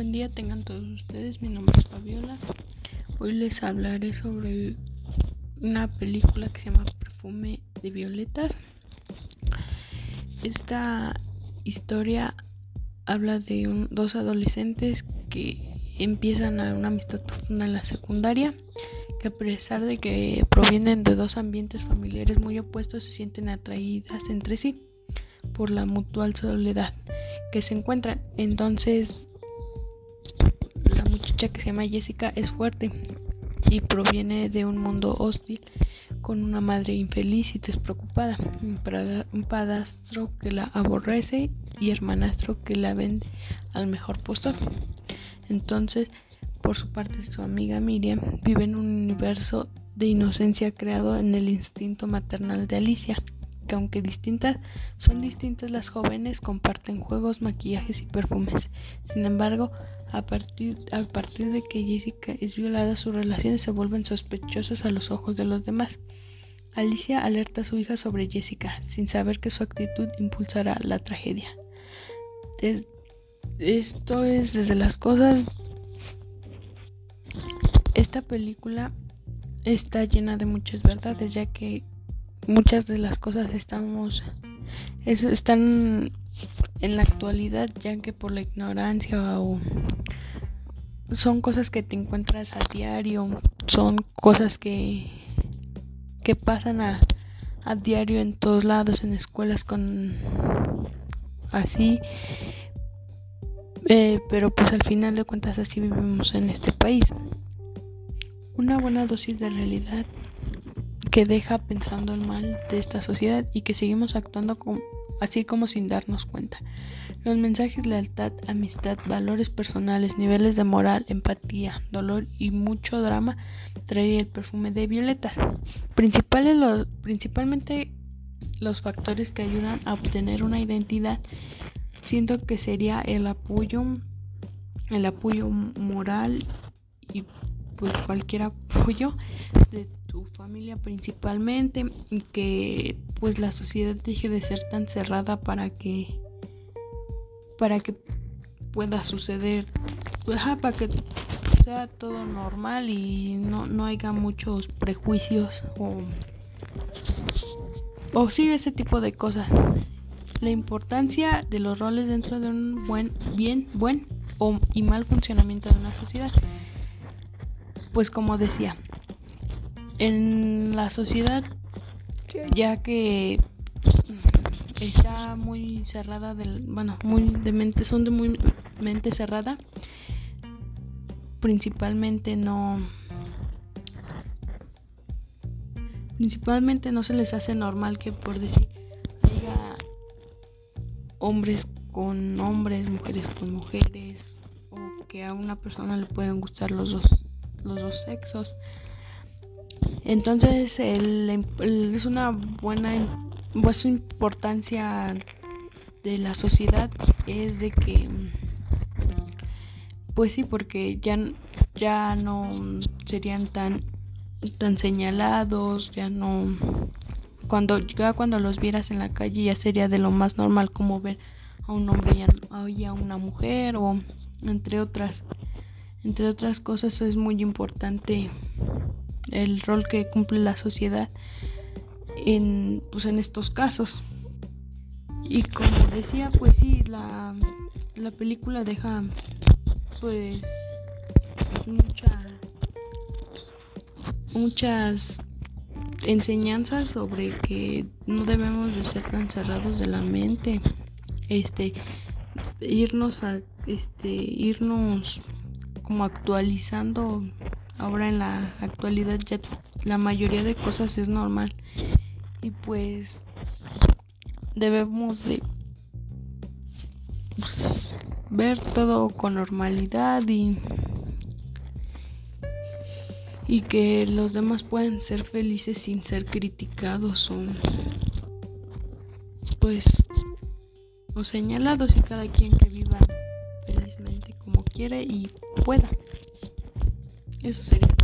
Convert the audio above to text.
Buen día tengan todos ustedes, mi nombre es Fabiola. Hoy les hablaré sobre una película que se llama Perfume de Violetas. Esta historia habla de dos adolescentes que empiezan a una amistad profunda en la secundaria, que a pesar de que provienen de dos ambientes familiares muy opuestos, se sienten atraídas entre sí por la mutual soledad que se encuentran. Entonces, que se llama Jessica es fuerte y proviene de un mundo hostil con una madre infeliz y despreocupada, un padastro que la aborrece y hermanastro que la vende al mejor postor. Entonces, por su parte, su amiga Miriam vive en un universo de inocencia creado en el instinto maternal de Alicia aunque distintas, son distintas las jóvenes, comparten juegos, maquillajes y perfumes. Sin embargo, a partir, de que Jessica es violada, sus relaciones se vuelven sospechosas a los ojos de los demás. Alicia alerta a su hija sobre Jessica, sin saber que su actitud impulsará la tragedia. esto es desde las cosas... Esta película está llena de muchas verdades, ya que muchas de las cosas estamos están en la actualidad ya que por la ignorancia o son cosas que te encuentras a diario son cosas que que pasan a, a diario en todos lados en escuelas con así. Eh, pero pues al final de cuentas así vivimos en este país. Una buena dosis de realidad que deja pensando el mal de esta sociedad y que seguimos actuando así como sin darnos cuenta. Los mensajes lealtad, amistad, valores personales, niveles de moral, empatía, dolor y mucho drama trae el perfume de violetas. Principales los, principalmente los factores que ayudan a obtener una identidad, siento que sería el apoyo, el apoyo moral y pues cualquier apoyo de tu familia principalmente y que pues la sociedad deje de ser tan cerrada para que para que pueda suceder para que sea todo normal y no, no haya muchos prejuicios o o sí ese tipo de cosas. La importancia de los roles dentro de un buen bien buen o, y mal funcionamiento de una sociedad. Pues como decía en la sociedad ya que está muy cerrada del bueno muy de mente son de muy mente cerrada. Principalmente no principalmente no se les hace normal que por decir haya hombres con hombres mujeres con mujeres o que a una persona le pueden gustar los dos los dos sexos entonces es una buena pues, su importancia de la sociedad es de que pues sí porque ya ya no serían tan tan señalados ya no cuando ya cuando los vieras en la calle ya sería de lo más normal como ver a un hombre y a una mujer o entre otras entre otras cosas es muy importante el rol que cumple la sociedad en, pues, en estos casos. Y como decía, pues sí, la, la película deja pues mucha, muchas enseñanzas sobre que no debemos de ser tan cerrados de la mente este irnos a este irnos como actualizando ahora en la actualidad ya la mayoría de cosas es normal y pues debemos de pues, ver todo con normalidad y y que los demás puedan ser felices sin ser criticados o pues o señalados y cada quien que viva felizmente como quiere y pueda. Eso sería.